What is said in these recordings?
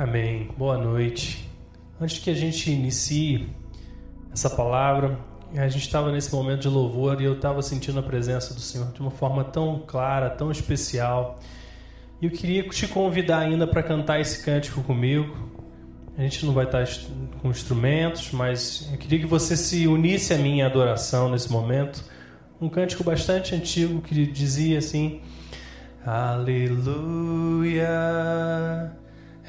Amém. Boa noite. Antes que a gente inicie essa palavra, a gente estava nesse momento de louvor e eu estava sentindo a presença do Senhor de uma forma tão clara, tão especial. E eu queria te convidar ainda para cantar esse cântico comigo. A gente não vai estar com instrumentos, mas eu queria que você se unisse à minha adoração nesse momento. Um cântico bastante antigo que dizia assim: Aleluia,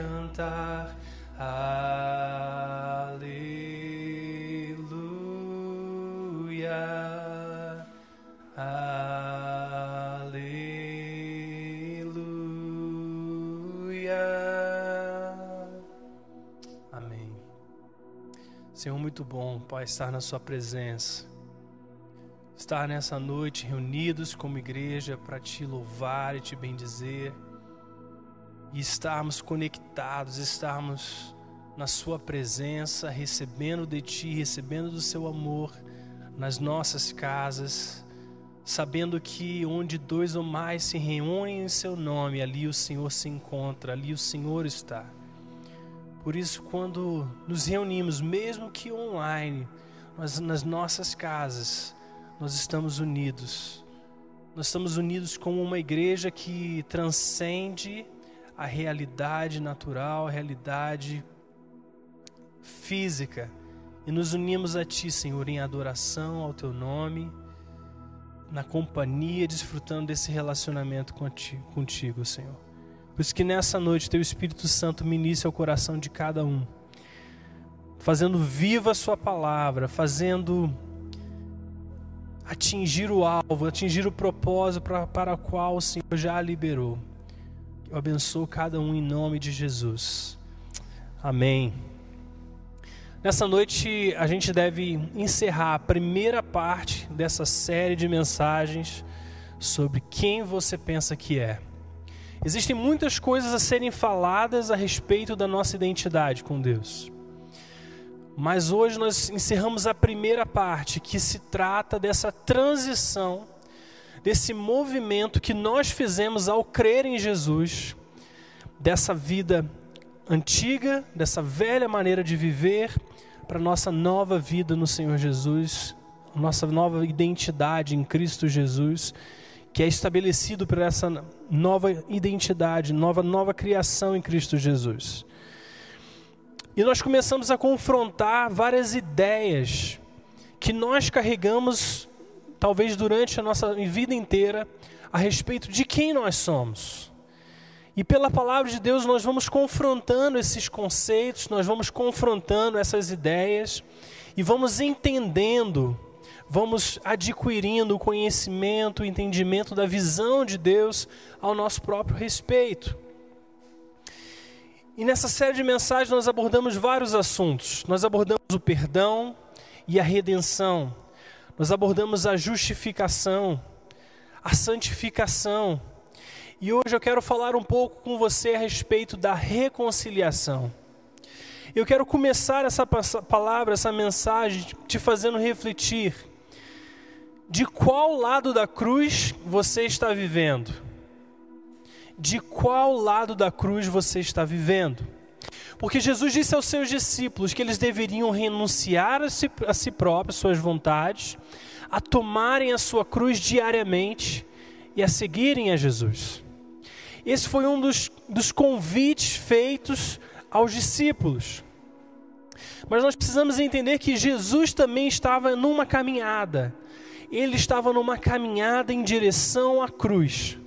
cantar Aleluia. Aleluia. Amém. Senhor, muito bom, Pai, estar na Sua presença. Estar nessa noite reunidos como igreja para te louvar e te bendizer. E estarmos conectados, estarmos na Sua presença, recebendo de Ti, recebendo do Seu amor nas nossas casas, sabendo que onde dois ou mais se reúnem em Seu nome, ali o Senhor se encontra, ali o Senhor está. Por isso, quando nos reunimos, mesmo que online, nós, nas nossas casas, nós estamos unidos. Nós estamos unidos como uma igreja que transcende a realidade natural, a realidade física. E nos unimos a Ti, Senhor, em adoração ao Teu nome, na companhia, desfrutando desse relacionamento contigo, contigo, Senhor. Por isso que nessa noite Teu Espírito Santo ministre ao coração de cada um, fazendo viva a Sua palavra, fazendo atingir o alvo, atingir o propósito para, para o qual o Senhor já a liberou. Eu abençoo cada um em nome de Jesus. Amém. Nessa noite a gente deve encerrar a primeira parte dessa série de mensagens sobre quem você pensa que é. Existem muitas coisas a serem faladas a respeito da nossa identidade com Deus. Mas hoje nós encerramos a primeira parte, que se trata dessa transição, desse movimento que nós fizemos ao crer em Jesus, dessa vida antiga, dessa velha maneira de viver, para nossa nova vida no Senhor Jesus, nossa nova identidade em Cristo Jesus, que é estabelecido por essa nova identidade, nova nova criação em Cristo Jesus. E nós começamos a confrontar várias ideias que nós carregamos, talvez durante a nossa vida inteira, a respeito de quem nós somos. E pela palavra de Deus nós vamos confrontando esses conceitos, nós vamos confrontando essas ideias e vamos entendendo, vamos adquirindo o conhecimento, o entendimento da visão de Deus ao nosso próprio respeito. E nessa série de mensagens nós abordamos vários assuntos. Nós abordamos o perdão e a redenção. Nós abordamos a justificação, a santificação. E hoje eu quero falar um pouco com você a respeito da reconciliação. Eu quero começar essa palavra, essa mensagem, te fazendo refletir de qual lado da cruz você está vivendo. De qual lado da cruz você está vivendo. Porque Jesus disse aos seus discípulos que eles deveriam renunciar a si, a si próprios, suas vontades, a tomarem a sua cruz diariamente e a seguirem a Jesus. Esse foi um dos, dos convites feitos aos discípulos. Mas nós precisamos entender que Jesus também estava numa caminhada. Ele estava numa caminhada em direção à cruz.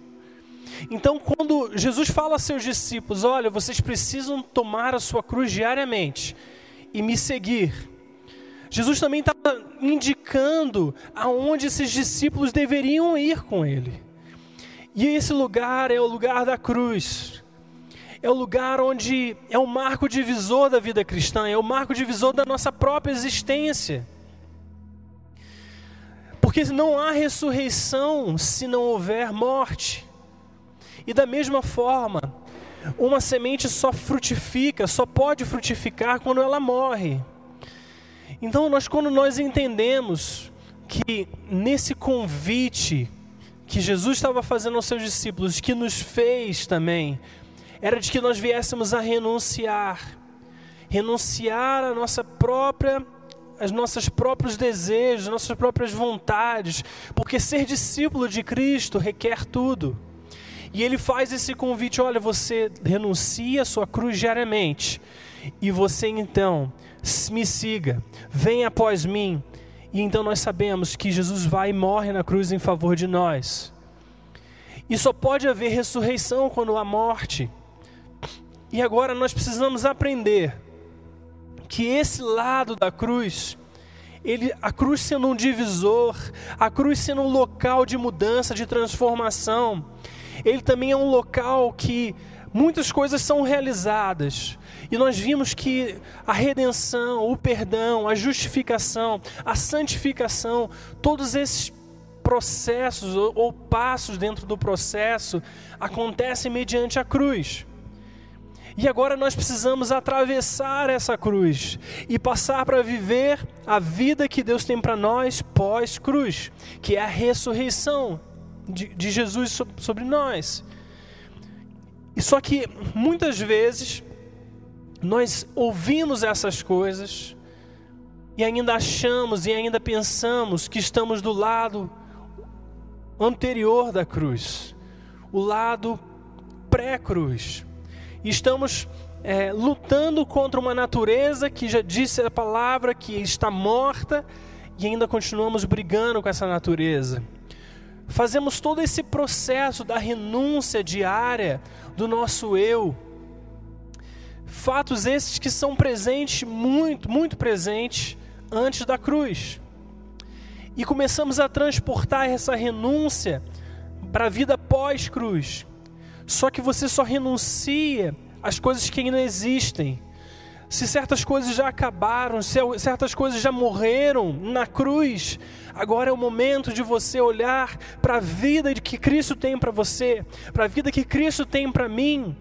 Então, quando Jesus fala a seus discípulos: Olha, vocês precisam tomar a sua cruz diariamente e me seguir. Jesus também estava indicando aonde esses discípulos deveriam ir com ele. E esse lugar é o lugar da cruz é o lugar onde é o marco divisor da vida cristã, é o marco divisor da nossa própria existência. Porque não há ressurreição se não houver morte. E da mesma forma, uma semente só frutifica, só pode frutificar quando ela morre. Então, nós quando nós entendemos que nesse convite que Jesus estava fazendo aos seus discípulos, que nos fez também era de que nós viéssemos a renunciar, renunciar a nossa própria as nossos próprios desejos, nossas próprias vontades, porque ser discípulo de Cristo requer tudo. E ele faz esse convite: olha, você renuncia a sua cruz diariamente, e você então me siga, venha após mim. E então nós sabemos que Jesus vai e morre na cruz em favor de nós. E só pode haver ressurreição quando há morte. E agora nós precisamos aprender que esse lado da cruz, ele, a cruz sendo um divisor, a cruz sendo um local de mudança, de transformação, ele também é um local que muitas coisas são realizadas. E nós vimos que a redenção, o perdão, a justificação, a santificação, todos esses processos ou, ou passos dentro do processo acontecem mediante a cruz. E agora nós precisamos atravessar essa cruz e passar para viver a vida que Deus tem para nós pós-cruz, que é a ressurreição de, de Jesus sobre nós. E só que muitas vezes nós ouvimos essas coisas e ainda achamos e ainda pensamos que estamos do lado anterior da cruz, o lado pré-cruz. Estamos é, lutando contra uma natureza que já disse a palavra que está morta e ainda continuamos brigando com essa natureza. Fazemos todo esse processo da renúncia diária do nosso eu. Fatos esses que são presentes, muito, muito presentes, antes da cruz. E começamos a transportar essa renúncia para a vida pós-cruz. Só que você só renuncia às coisas que ainda existem. Se certas coisas já acabaram, se certas coisas já morreram na cruz, agora é o momento de você olhar para a vida que Cristo tem para você, para a vida que Cristo tem para mim,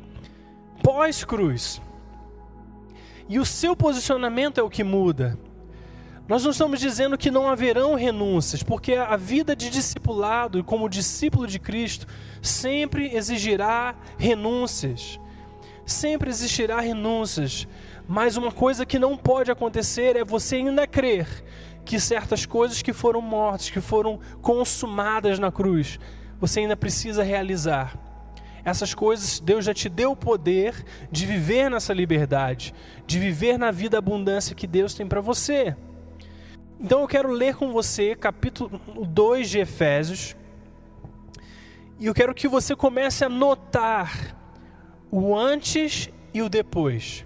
pós-cruz. E o seu posicionamento é o que muda. Nós não estamos dizendo que não haverão renúncias, porque a vida de discipulado, como discípulo de Cristo, sempre exigirá renúncias. Sempre existirá renúncias. Mas uma coisa que não pode acontecer é você ainda crer que certas coisas que foram mortas, que foram consumadas na cruz, você ainda precisa realizar. Essas coisas Deus já te deu o poder de viver nessa liberdade, de viver na vida abundância que Deus tem para você. Então eu quero ler com você capítulo 2 de Efésios. E eu quero que você comece a notar o antes e o depois.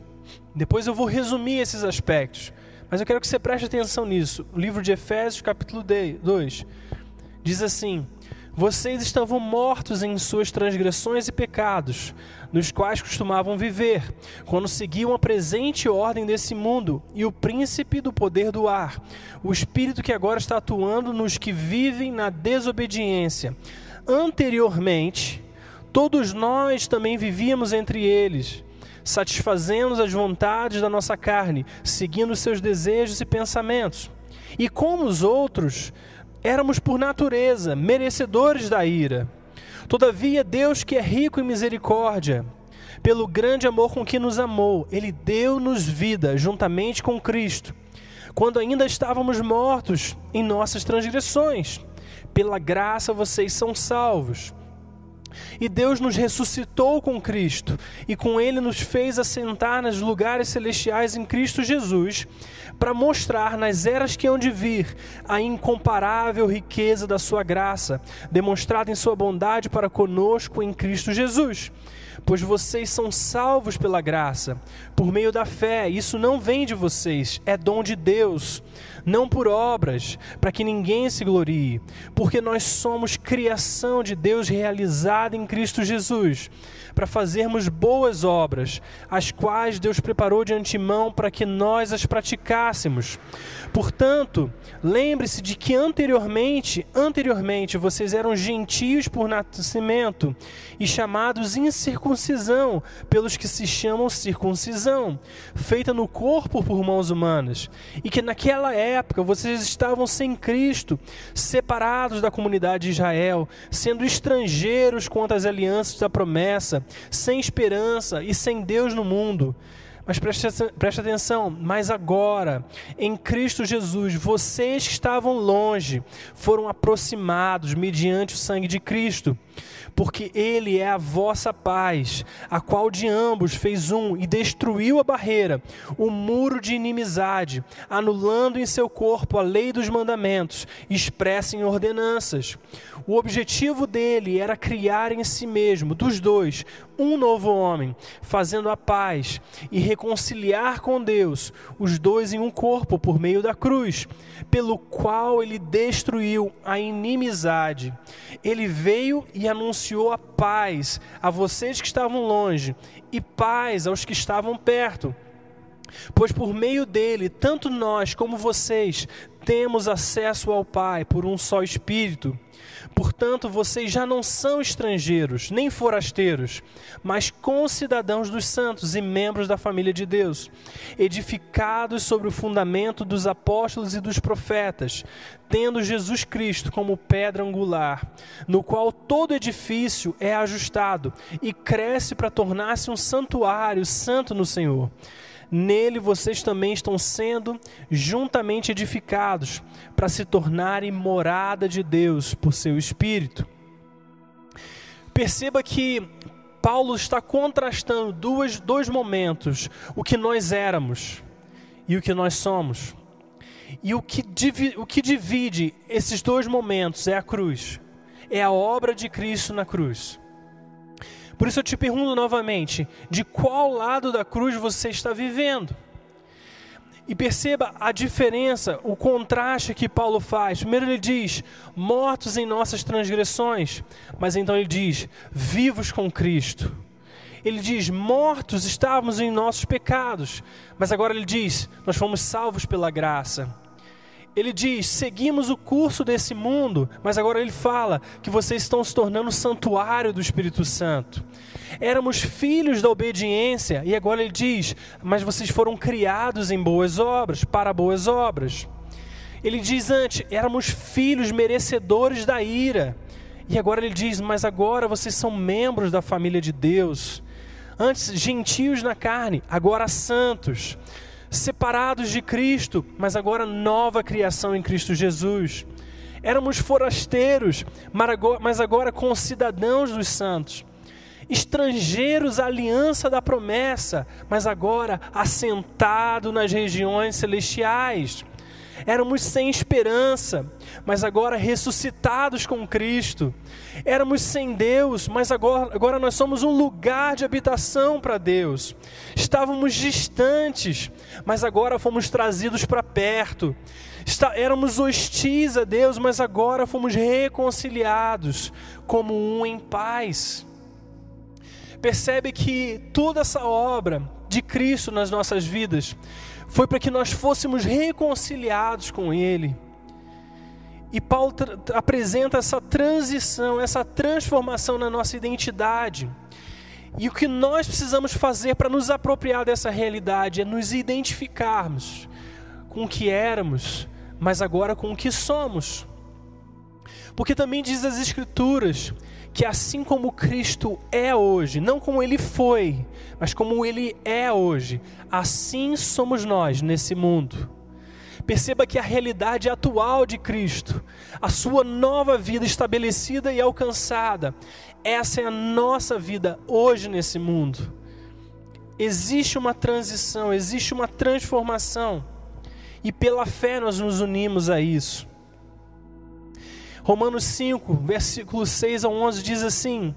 Depois eu vou resumir esses aspectos. Mas eu quero que você preste atenção nisso. O livro de Efésios, capítulo 2, diz assim: Vocês estavam mortos em suas transgressões e pecados, nos quais costumavam viver, quando seguiam a presente ordem desse mundo e o príncipe do poder do ar, o espírito que agora está atuando nos que vivem na desobediência. Anteriormente, todos nós também vivíamos entre eles satisfazendo as vontades da nossa carne, seguindo seus desejos e pensamentos. E como os outros, éramos por natureza merecedores da ira. Todavia, Deus, que é rico em misericórdia, pelo grande amor com que nos amou, Ele deu-nos vida juntamente com Cristo, quando ainda estávamos mortos em nossas transgressões. Pela graça vocês são salvos. E Deus nos ressuscitou com Cristo. E com Ele nos fez assentar nos lugares celestiais em Cristo Jesus, para mostrar nas eras que hão de vir a incomparável riqueza da Sua graça, demonstrada em Sua bondade para conosco em Cristo Jesus. Pois vocês são salvos pela graça, por meio da fé. Isso não vem de vocês, é dom de Deus, não por obras, para que ninguém se glorie, porque nós somos criação de Deus realizada em Cristo Jesus, para fazermos boas obras, as quais Deus preparou de antemão para que nós as praticássemos. Portanto, lembre-se de que anteriormente, anteriormente vocês eram gentios por nascimento e chamados incircuncisão pelos que se chamam circuncisão, feita no corpo por mãos humanas, e que naquela época vocês estavam sem Cristo, separados da comunidade de Israel, sendo estrangeiros contra as alianças da promessa, sem esperança e sem Deus no mundo. Mas preste, preste atenção, mas agora, em Cristo Jesus, vocês que estavam longe foram aproximados mediante o sangue de Cristo porque Ele é a vossa paz, a qual de ambos fez um e destruiu a barreira, o muro de inimizade, anulando em seu corpo a lei dos mandamentos, expressa em ordenanças. O objetivo dele era criar em si mesmo, dos dois, um novo homem, fazendo a paz e reconciliar com Deus os dois em um corpo por meio da cruz, pelo qual ele destruiu a inimizade. Ele veio e anunciou a paz a vocês que estavam longe e paz aos que estavam perto. Pois por meio dele, tanto nós como vocês temos acesso ao Pai por um só Espírito. Portanto, vocês já não são estrangeiros, nem forasteiros, mas concidadãos dos santos e membros da família de Deus, edificados sobre o fundamento dos apóstolos e dos profetas, tendo Jesus Cristo como pedra angular, no qual todo edifício é ajustado e cresce para tornar-se um santuário santo no Senhor. Nele vocês também estão sendo juntamente edificados para se tornarem morada de Deus por seu Espírito. Perceba que Paulo está contrastando duas, dois momentos: o que nós éramos e o que nós somos. E o que, o que divide esses dois momentos é a cruz, é a obra de Cristo na cruz. Por isso eu te pergunto novamente: de qual lado da cruz você está vivendo? E perceba a diferença, o contraste que Paulo faz. Primeiro ele diz: mortos em nossas transgressões, mas então ele diz: vivos com Cristo. Ele diz: mortos estávamos em nossos pecados, mas agora ele diz: nós fomos salvos pela graça ele diz: seguimos o curso desse mundo, mas agora ele fala que vocês estão se tornando santuário do Espírito Santo. Éramos filhos da obediência, e agora ele diz: mas vocês foram criados em boas obras, para boas obras. Ele diz antes: éramos filhos merecedores da ira, e agora ele diz: mas agora vocês são membros da família de Deus. Antes gentios na carne, agora santos separados de Cristo, mas agora nova criação em Cristo Jesus. Éramos forasteiros, mas agora concidadãos dos santos. Estrangeiros à aliança da promessa, mas agora assentado nas regiões celestiais. Éramos sem esperança, mas agora ressuscitados com Cristo. Éramos sem Deus, mas agora, agora nós somos um lugar de habitação para Deus. Estávamos distantes, mas agora fomos trazidos para perto. Está, éramos hostis a Deus, mas agora fomos reconciliados como um em paz. Percebe que toda essa obra de Cristo nas nossas vidas foi para que nós fôssemos reconciliados com Ele. E Paulo apresenta essa transição, essa transformação na nossa identidade. E o que nós precisamos fazer para nos apropriar dessa realidade é nos identificarmos com o que éramos, mas agora com o que somos. Porque também diz as Escrituras que assim como Cristo é hoje, não como ele foi, mas como ele é hoje, assim somos nós nesse mundo. Perceba que a realidade atual de Cristo, a sua nova vida estabelecida e alcançada, essa é a nossa vida hoje nesse mundo. Existe uma transição, existe uma transformação, e pela fé nós nos unimos a isso. Romanos 5, versículos 6 a 11 diz assim: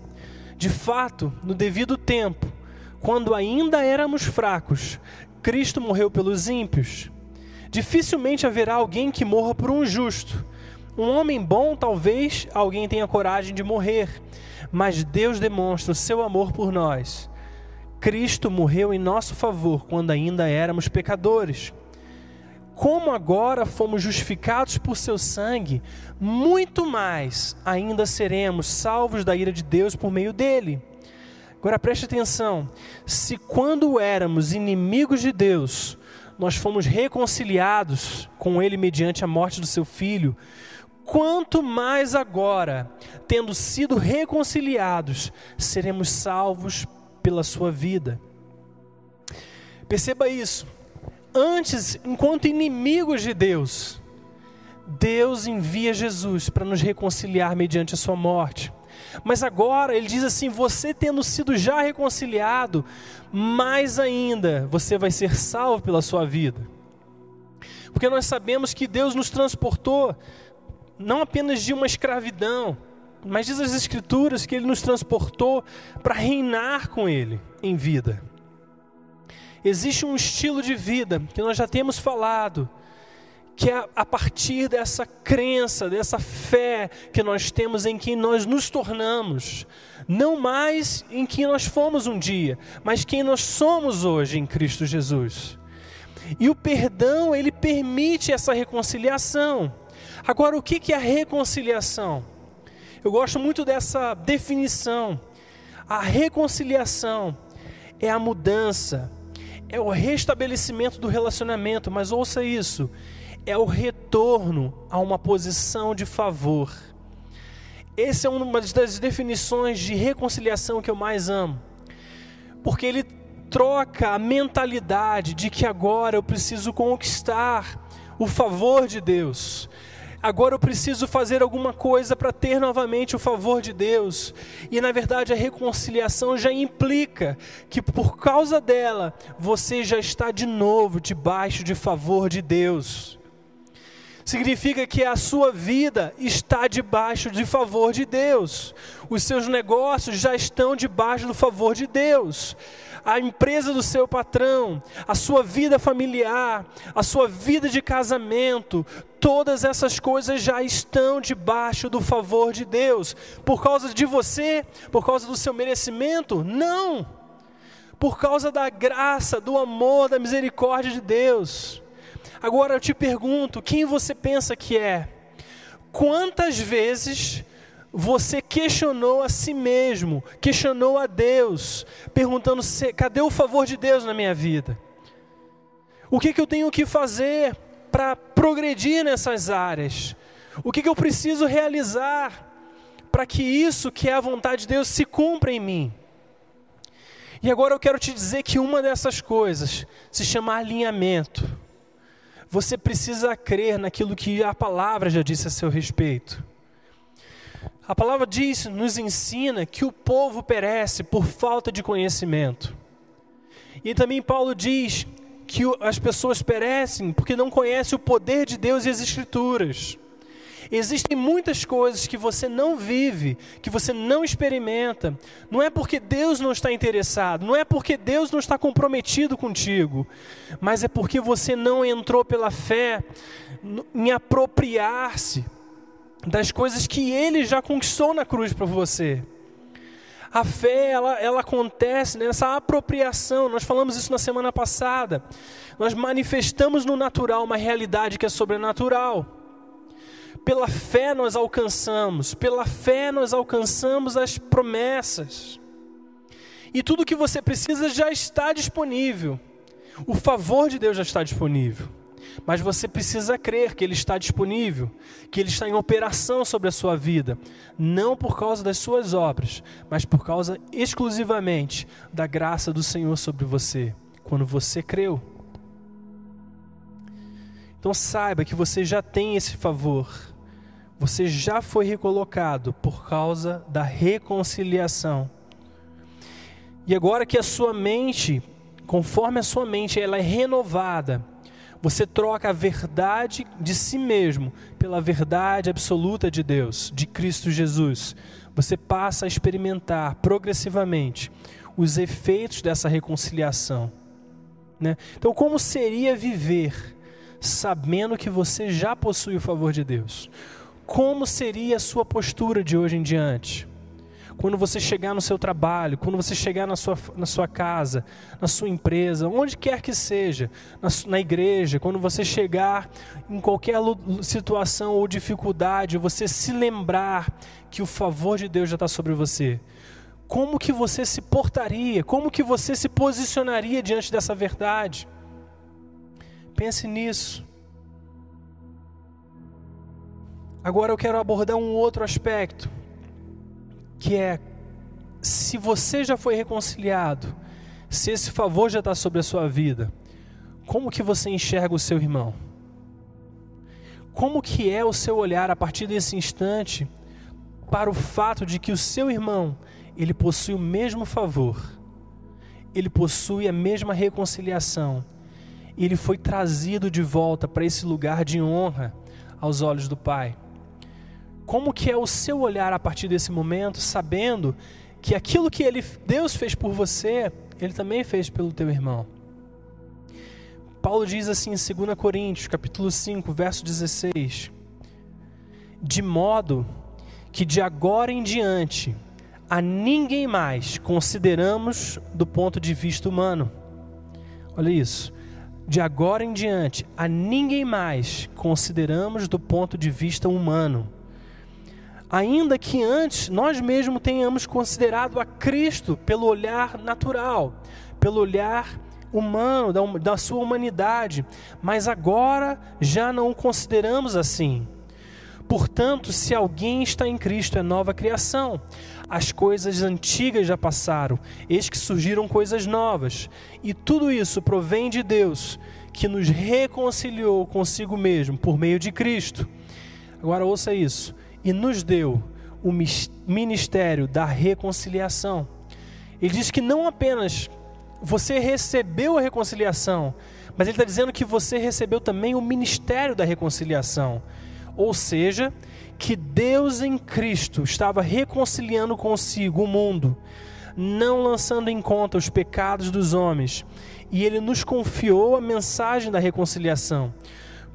De fato, no devido tempo, quando ainda éramos fracos, Cristo morreu pelos ímpios. Dificilmente haverá alguém que morra por um justo. Um homem bom, talvez alguém tenha coragem de morrer, mas Deus demonstra o seu amor por nós. Cristo morreu em nosso favor quando ainda éramos pecadores como agora fomos justificados por seu sangue, muito mais ainda seremos salvos da ira de Deus por meio dele. Agora preste atenção: se quando éramos inimigos de Deus, nós fomos reconciliados com ele mediante a morte do seu filho, quanto mais agora, tendo sido reconciliados, seremos salvos pela sua vida. Perceba isso antes, enquanto inimigos de Deus, Deus envia Jesus para nos reconciliar mediante a sua morte. Mas agora ele diz assim: você tendo sido já reconciliado, mais ainda você vai ser salvo pela sua vida. Porque nós sabemos que Deus nos transportou não apenas de uma escravidão, mas diz as Escrituras que Ele nos transportou para reinar com Ele em vida. Existe um estilo de vida que nós já temos falado, que é a partir dessa crença, dessa fé que nós temos em quem nós nos tornamos, não mais em quem nós fomos um dia, mas quem nós somos hoje em Cristo Jesus. E o perdão, ele permite essa reconciliação. Agora, o que é a reconciliação? Eu gosto muito dessa definição. A reconciliação é a mudança é o restabelecimento do relacionamento, mas ouça isso, é o retorno a uma posição de favor. Essa é uma das definições de reconciliação que eu mais amo, porque ele troca a mentalidade de que agora eu preciso conquistar o favor de Deus agora eu preciso fazer alguma coisa para ter novamente o favor de Deus. E na verdade a reconciliação já implica que por causa dela você já está de novo debaixo de favor de Deus. Significa que a sua vida está debaixo de favor de Deus. Os seus negócios já estão debaixo do favor de Deus a empresa do seu patrão, a sua vida familiar, a sua vida de casamento, todas essas coisas já estão debaixo do favor de Deus. Por causa de você, por causa do seu merecimento? Não. Por causa da graça, do amor, da misericórdia de Deus. Agora eu te pergunto: quem você pensa que é? Quantas vezes você questionou a si mesmo, questionou a Deus, perguntando: cadê o favor de Deus na minha vida? O que, que eu tenho que fazer para progredir nessas áreas? O que, que eu preciso realizar para que isso que é a vontade de Deus se cumpra em mim? E agora eu quero te dizer que uma dessas coisas se chama alinhamento. Você precisa crer naquilo que a palavra já disse a seu respeito. A palavra diz, nos ensina que o povo perece por falta de conhecimento. E também Paulo diz que as pessoas perecem porque não conhecem o poder de Deus e as Escrituras. Existem muitas coisas que você não vive, que você não experimenta. Não é porque Deus não está interessado, não é porque Deus não está comprometido contigo, mas é porque você não entrou pela fé em apropriar-se das coisas que Ele já conquistou na cruz para você. A fé, ela, ela acontece nessa apropriação. Nós falamos isso na semana passada. Nós manifestamos no natural uma realidade que é sobrenatural. Pela fé nós alcançamos, pela fé nós alcançamos as promessas. E tudo que você precisa já está disponível. O favor de Deus já está disponível. Mas você precisa crer que Ele está disponível, que Ele está em operação sobre a sua vida, não por causa das suas obras, mas por causa exclusivamente da graça do Senhor sobre você, quando você creu. Então saiba que você já tem esse favor. Você já foi recolocado por causa da reconciliação. E agora que a sua mente, conforme a sua mente ela é renovada, você troca a verdade de si mesmo pela verdade absoluta de Deus, de Cristo Jesus. Você passa a experimentar progressivamente os efeitos dessa reconciliação. Né? Então, como seria viver sabendo que você já possui o favor de Deus? Como seria a sua postura de hoje em diante? Quando você chegar no seu trabalho, quando você chegar na sua, na sua casa, na sua empresa, onde quer que seja, na, na igreja, quando você chegar em qualquer situação ou dificuldade, você se lembrar que o favor de Deus já está sobre você como que você se portaria, como que você se posicionaria diante dessa verdade. Pense nisso. Agora eu quero abordar um outro aspecto, que é se você já foi reconciliado, se esse favor já está sobre a sua vida, como que você enxerga o seu irmão? Como que é o seu olhar a partir desse instante para o fato de que o seu irmão, ele possui o mesmo favor, ele possui a mesma reconciliação, ele foi trazido de volta para esse lugar de honra aos olhos do Pai? Como que é o seu olhar a partir desse momento, sabendo que aquilo que ele, Deus fez por você, ele também fez pelo teu irmão. Paulo diz assim em 2 Coríntios, capítulo 5, verso 16: De modo que de agora em diante a ninguém mais consideramos do ponto de vista humano. Olha isso. De agora em diante a ninguém mais consideramos do ponto de vista humano ainda que antes nós mesmos tenhamos considerado a Cristo pelo olhar natural, pelo olhar humano, da, da sua humanidade, mas agora já não o consideramos assim. Portanto, se alguém está em Cristo, é nova criação. As coisas antigas já passaram, eis que surgiram coisas novas. E tudo isso provém de Deus, que nos reconciliou consigo mesmo por meio de Cristo. Agora ouça isso e nos deu o ministério da reconciliação. Ele diz que não apenas você recebeu a reconciliação, mas ele está dizendo que você recebeu também o ministério da reconciliação. Ou seja, que Deus em Cristo estava reconciliando consigo o mundo, não lançando em conta os pecados dos homens, e ele nos confiou a mensagem da reconciliação.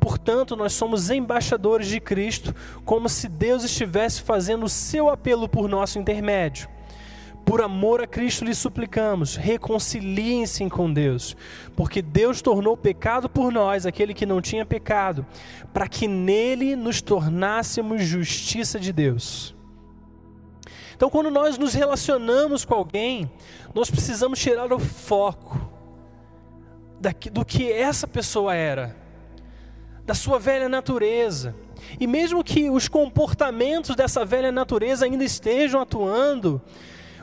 Portanto, nós somos embaixadores de Cristo, como se Deus estivesse fazendo o seu apelo por nosso intermédio. Por amor a Cristo lhe suplicamos, reconciliem-se com Deus, porque Deus tornou pecado por nós aquele que não tinha pecado, para que nele nos tornássemos justiça de Deus. Então, quando nós nos relacionamos com alguém, nós precisamos tirar o foco do que essa pessoa era da sua velha natureza. E mesmo que os comportamentos dessa velha natureza ainda estejam atuando,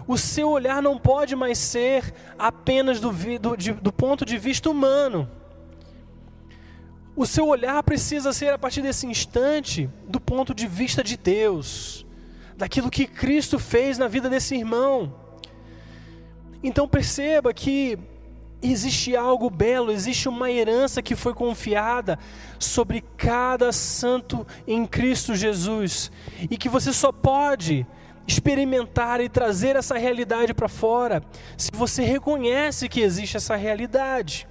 o seu olhar não pode mais ser apenas do, do, de, do ponto de vista humano. O seu olhar precisa ser, a partir desse instante, do ponto de vista de Deus, daquilo que Cristo fez na vida desse irmão. Então perceba que existe algo belo, existe uma herança que foi confiada sobre cada santo em Cristo Jesus e que você só pode experimentar e trazer essa realidade para fora se você reconhece que existe essa realidade.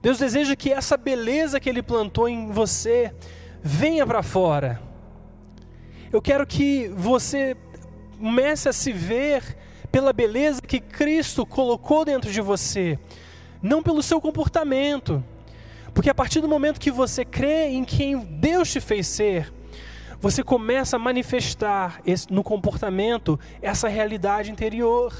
Deus deseja que essa beleza que Ele plantou em você venha para fora. Eu quero que você comece a se ver pela beleza que Cristo colocou dentro de você, não pelo seu comportamento. Porque a partir do momento que você crê em quem Deus te fez ser, você começa a manifestar no comportamento essa realidade interior.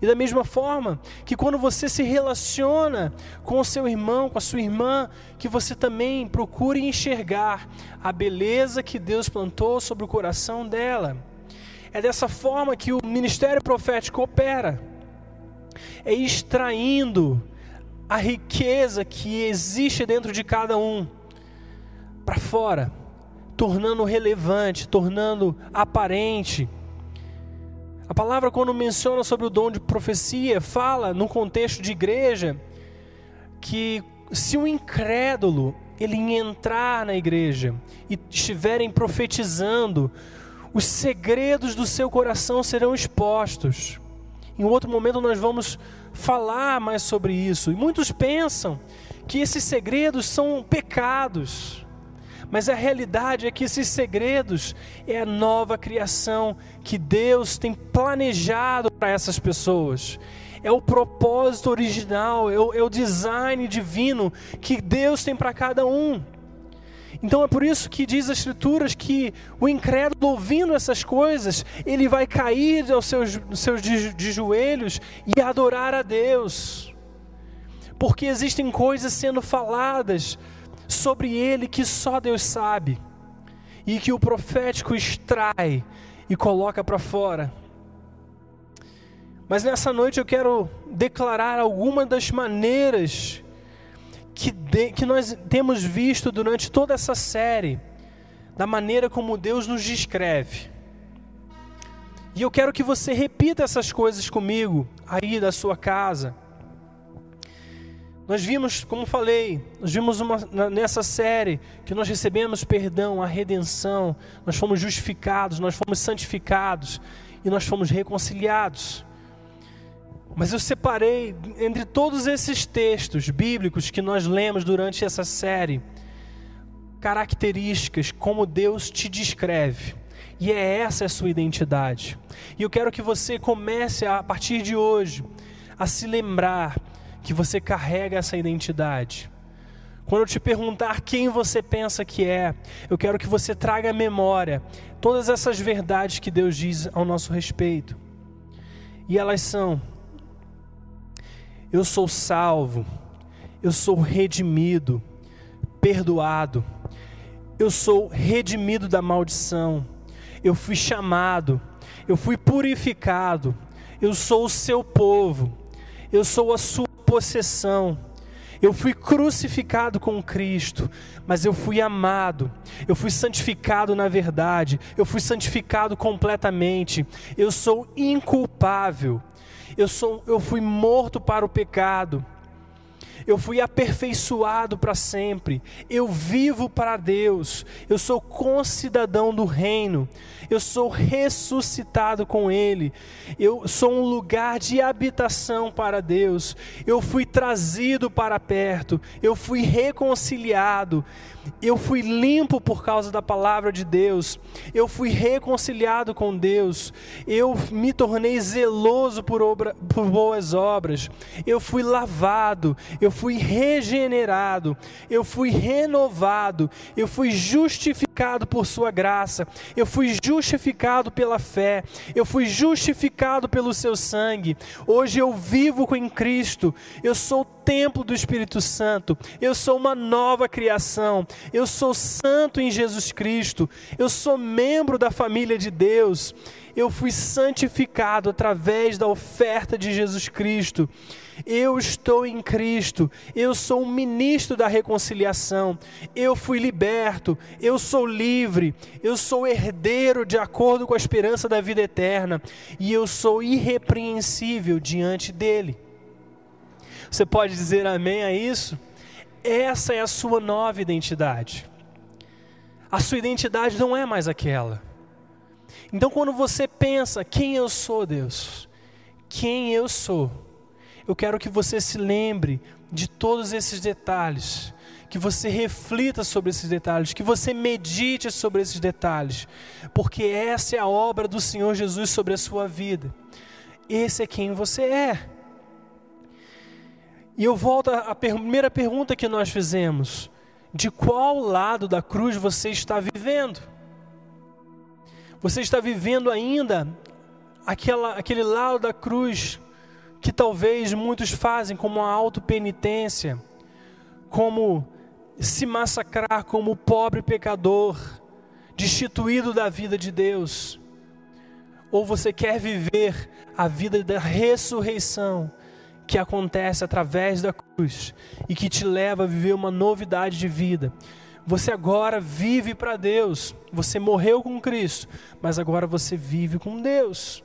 E da mesma forma que quando você se relaciona com o seu irmão, com a sua irmã, que você também procure enxergar a beleza que Deus plantou sobre o coração dela. É dessa forma que o ministério profético opera. É extraindo a riqueza que existe dentro de cada um para fora, tornando relevante, tornando aparente. A palavra, quando menciona sobre o dom de profecia, fala no contexto de igreja que se um incrédulo ele entrar na igreja e estiverem profetizando, os segredos do seu coração serão expostos. Em outro momento nós vamos falar mais sobre isso. E muitos pensam que esses segredos são pecados. Mas a realidade é que esses segredos é a nova criação que Deus tem planejado para essas pessoas. É o propósito original, é o, é o design divino que Deus tem para cada um. Então é por isso que diz as Escrituras que o incrédulo, ouvindo essas coisas, ele vai cair aos seus, seus de, de joelhos e adorar a Deus. Porque existem coisas sendo faladas sobre ele que só Deus sabe, e que o profético extrai e coloca para fora. Mas nessa noite eu quero declarar algumas das maneiras que, de, que nós temos visto durante toda essa série, da maneira como Deus nos descreve. E eu quero que você repita essas coisas comigo, aí da sua casa. Nós vimos, como falei, nós vimos uma, nessa série que nós recebemos perdão, a redenção, nós fomos justificados, nós fomos santificados e nós fomos reconciliados. Mas eu separei entre todos esses textos bíblicos que nós lemos durante essa série características como Deus te descreve. E é essa a sua identidade. E eu quero que você comece a, partir de hoje a se lembrar que você carrega essa identidade. Quando eu te perguntar quem você pensa que é, eu quero que você traga à memória todas essas verdades que Deus diz ao nosso respeito. E elas são eu sou salvo, eu sou redimido, perdoado, eu sou redimido da maldição, eu fui chamado, eu fui purificado, eu sou o seu povo, eu sou a sua possessão. Eu fui crucificado com Cristo, mas eu fui amado, eu fui santificado na verdade, eu fui santificado completamente, eu sou inculpável, eu, sou, eu fui morto para o pecado. Eu fui aperfeiçoado para sempre. Eu vivo para Deus. Eu sou concidadão do reino. Eu sou ressuscitado com Ele. Eu sou um lugar de habitação para Deus. Eu fui trazido para perto. Eu fui reconciliado. Eu fui limpo por causa da palavra de Deus. Eu fui reconciliado com Deus. Eu me tornei zeloso por, obra, por boas obras. Eu fui lavado. Eu fui regenerado. Eu fui renovado. Eu fui justificado por Sua graça. Eu fui justificado pela fé. Eu fui justificado pelo Seu sangue. Hoje eu vivo em Cristo. Eu sou templo do Espírito Santo. Eu sou uma nova criação. Eu sou santo em Jesus Cristo. Eu sou membro da família de Deus. Eu fui santificado através da oferta de Jesus Cristo. Eu estou em Cristo. Eu sou um ministro da reconciliação. Eu fui liberto. Eu sou livre. Eu sou herdeiro de acordo com a esperança da vida eterna. E eu sou irrepreensível diante dele. Você pode dizer amém a isso? Essa é a sua nova identidade. A sua identidade não é mais aquela. Então, quando você pensa, quem eu sou, Deus? Quem eu sou? Eu quero que você se lembre de todos esses detalhes, que você reflita sobre esses detalhes, que você medite sobre esses detalhes, porque essa é a obra do Senhor Jesus sobre a sua vida. Esse é quem você é. E eu volto à primeira pergunta que nós fizemos: de qual lado da cruz você está vivendo? Você está vivendo ainda aquela, aquele lado da cruz que talvez muitos fazem como a autopenitência, como se massacrar como pobre pecador, destituído da vida de Deus? Ou você quer viver a vida da ressurreição, que acontece através da cruz e que te leva a viver uma novidade de vida. Você agora vive para Deus. Você morreu com Cristo, mas agora você vive com Deus.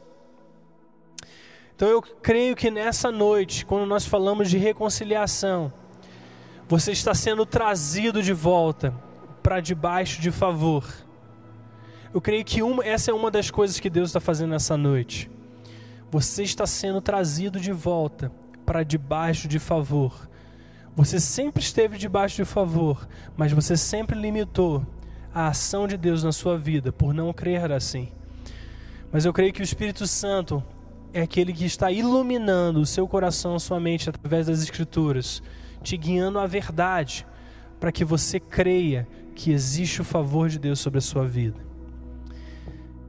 Então eu creio que nessa noite, quando nós falamos de reconciliação, você está sendo trazido de volta para debaixo de favor. Eu creio que uma, essa é uma das coisas que Deus está fazendo nessa noite. Você está sendo trazido de volta para debaixo de favor. Você sempre esteve debaixo de favor, mas você sempre limitou a ação de Deus na sua vida por não crer assim. Mas eu creio que o Espírito Santo é aquele que está iluminando o seu coração, a sua mente através das Escrituras, te guiando à verdade, para que você creia que existe o favor de Deus sobre a sua vida.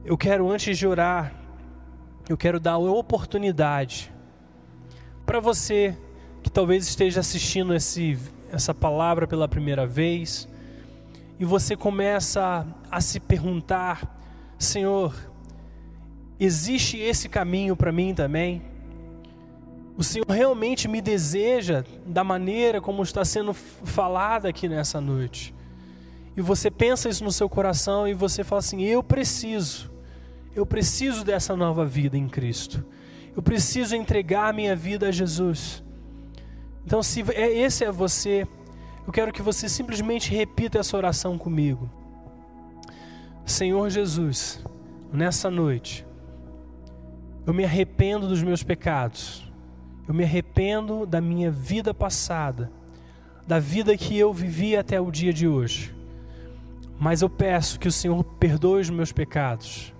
Eu quero, antes de orar, eu quero dar a oportunidade para você que talvez esteja assistindo esse, essa palavra pela primeira vez e você começa a, a se perguntar: Senhor, existe esse caminho para mim também? O Senhor realmente me deseja da maneira como está sendo falada aqui nessa noite. E você pensa isso no seu coração e você fala assim: eu preciso, eu preciso dessa nova vida em Cristo. Eu preciso entregar minha vida a Jesus. Então, se é, esse é você, eu quero que você simplesmente repita essa oração comigo. Senhor Jesus, nessa noite, eu me arrependo dos meus pecados, eu me arrependo da minha vida passada, da vida que eu vivi até o dia de hoje. Mas eu peço que o Senhor perdoe os meus pecados,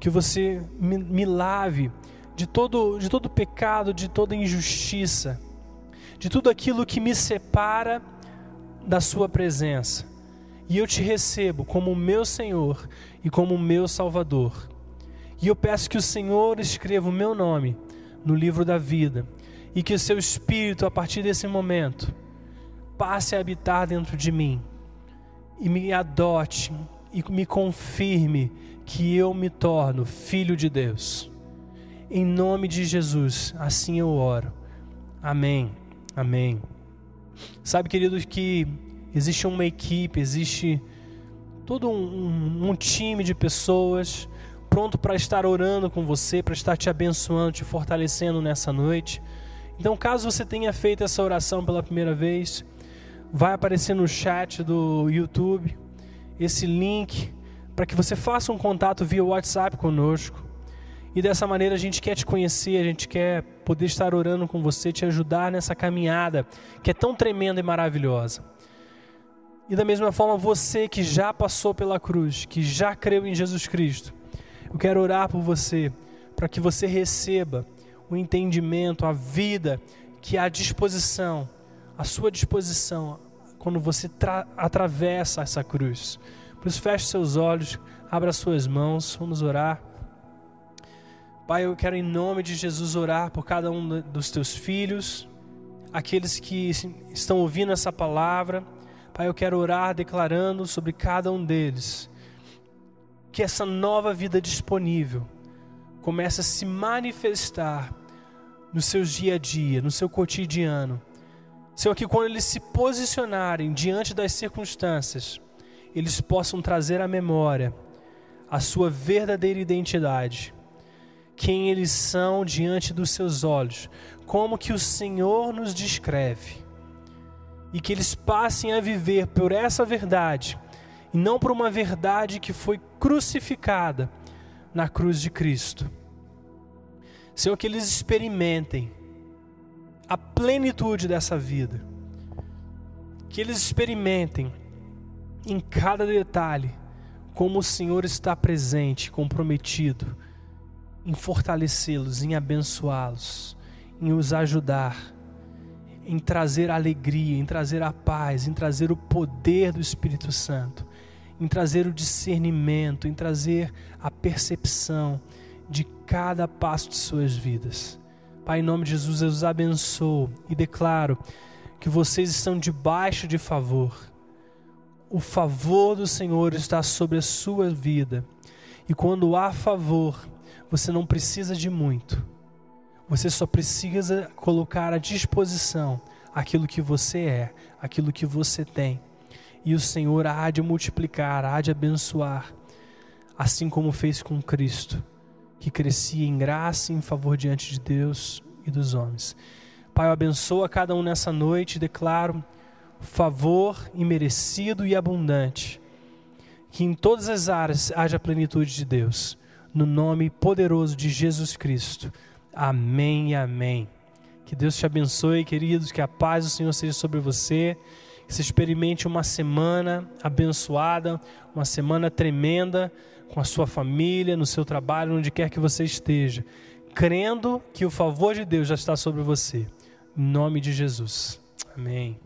que você me, me lave de todo, de todo pecado, de toda injustiça, de tudo aquilo que me separa da Sua presença. E eu te recebo como meu Senhor e como meu Salvador. E eu peço que o Senhor escreva o meu nome no livro da vida e que o seu Espírito, a partir desse momento, passe a habitar dentro de mim e me adote e me confirme que eu me torno filho de Deus. Em nome de Jesus, assim eu oro. Amém. Amém. Sabe, queridos, que existe uma equipe, existe todo um, um, um time de pessoas pronto para estar orando com você, para estar te abençoando, te fortalecendo nessa noite. Então, caso você tenha feito essa oração pela primeira vez, vai aparecer no chat do YouTube esse link para que você faça um contato via WhatsApp conosco. E dessa maneira a gente quer te conhecer, a gente quer poder estar orando com você, te ajudar nessa caminhada que é tão tremenda e maravilhosa. E da mesma forma, você que já passou pela cruz, que já creu em Jesus Cristo, eu quero orar por você, para que você receba o entendimento, a vida que há à disposição, à sua disposição, quando você atravessa essa cruz. Por isso, feche seus olhos, abra suas mãos, vamos orar. Pai, eu quero em nome de Jesus orar por cada um dos teus filhos, aqueles que estão ouvindo essa palavra. Pai, eu quero orar declarando sobre cada um deles que essa nova vida disponível comece a se manifestar nos seus dia a dia, no seu cotidiano. Senhor, que quando eles se posicionarem diante das circunstâncias, eles possam trazer à memória a sua verdadeira identidade quem eles são diante dos seus olhos, como que o Senhor nos descreve. E que eles passem a viver por essa verdade, e não por uma verdade que foi crucificada na cruz de Cristo. Senhor, que eles experimentem a plenitude dessa vida. Que eles experimentem em cada detalhe como o Senhor está presente, comprometido em fortalecê-los, em abençoá-los, em os ajudar, em trazer alegria, em trazer a paz, em trazer o poder do Espírito Santo, em trazer o discernimento, em trazer a percepção de cada passo de suas vidas. Pai, em nome de Jesus, eu os abençoo e declaro que vocês estão debaixo de favor. O favor do Senhor está sobre a sua vida. E quando há favor, você não precisa de muito. Você só precisa colocar à disposição aquilo que você é, aquilo que você tem. E o Senhor há de multiplicar, há de abençoar, assim como fez com Cristo, que crescia em graça e em favor diante de Deus e dos homens. Pai, eu abençoo a cada um nessa noite, declaro favor imerecido e abundante, que em todas as áreas haja plenitude de Deus no nome poderoso de Jesus Cristo. Amém e amém. Que Deus te abençoe, queridos, que a paz do Senhor seja sobre você, que você experimente uma semana abençoada, uma semana tremenda com a sua família, no seu trabalho, onde quer que você esteja, crendo que o favor de Deus já está sobre você. Em nome de Jesus. Amém.